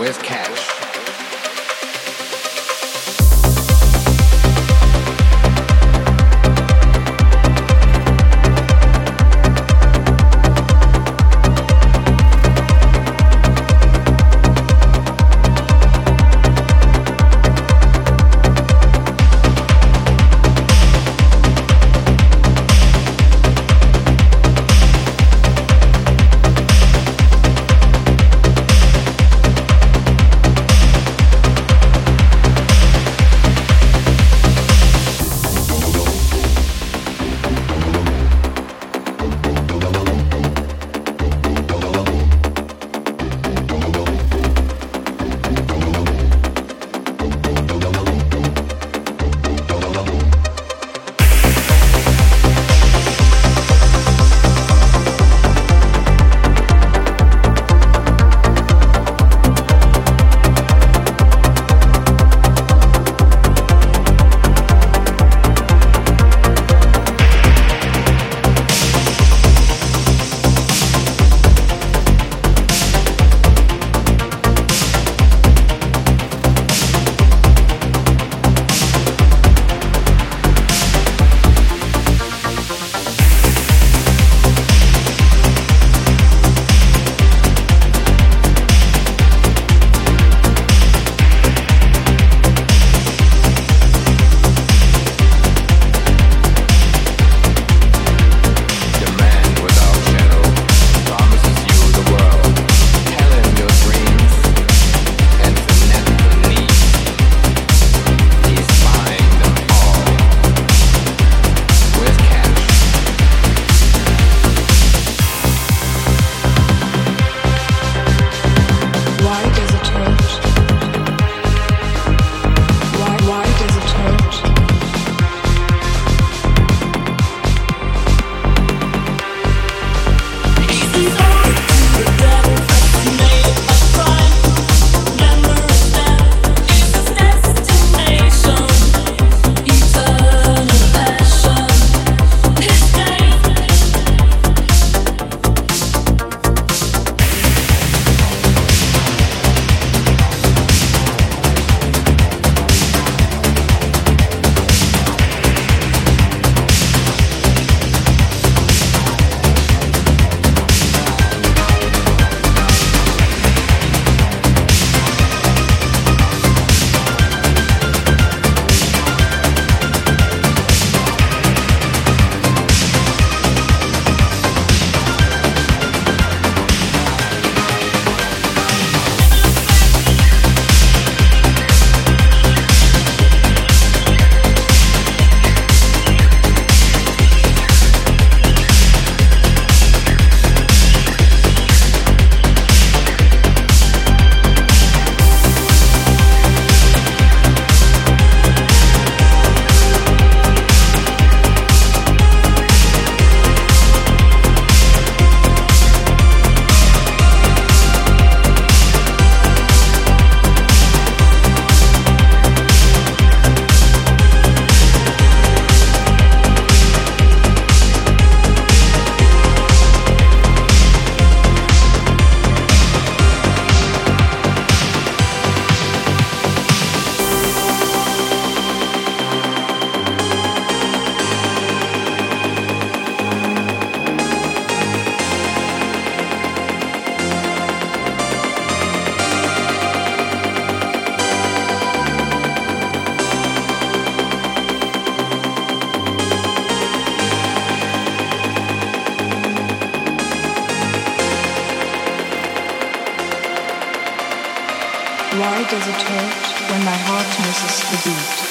With Cash? Why does it hurt when my heart misses the beat?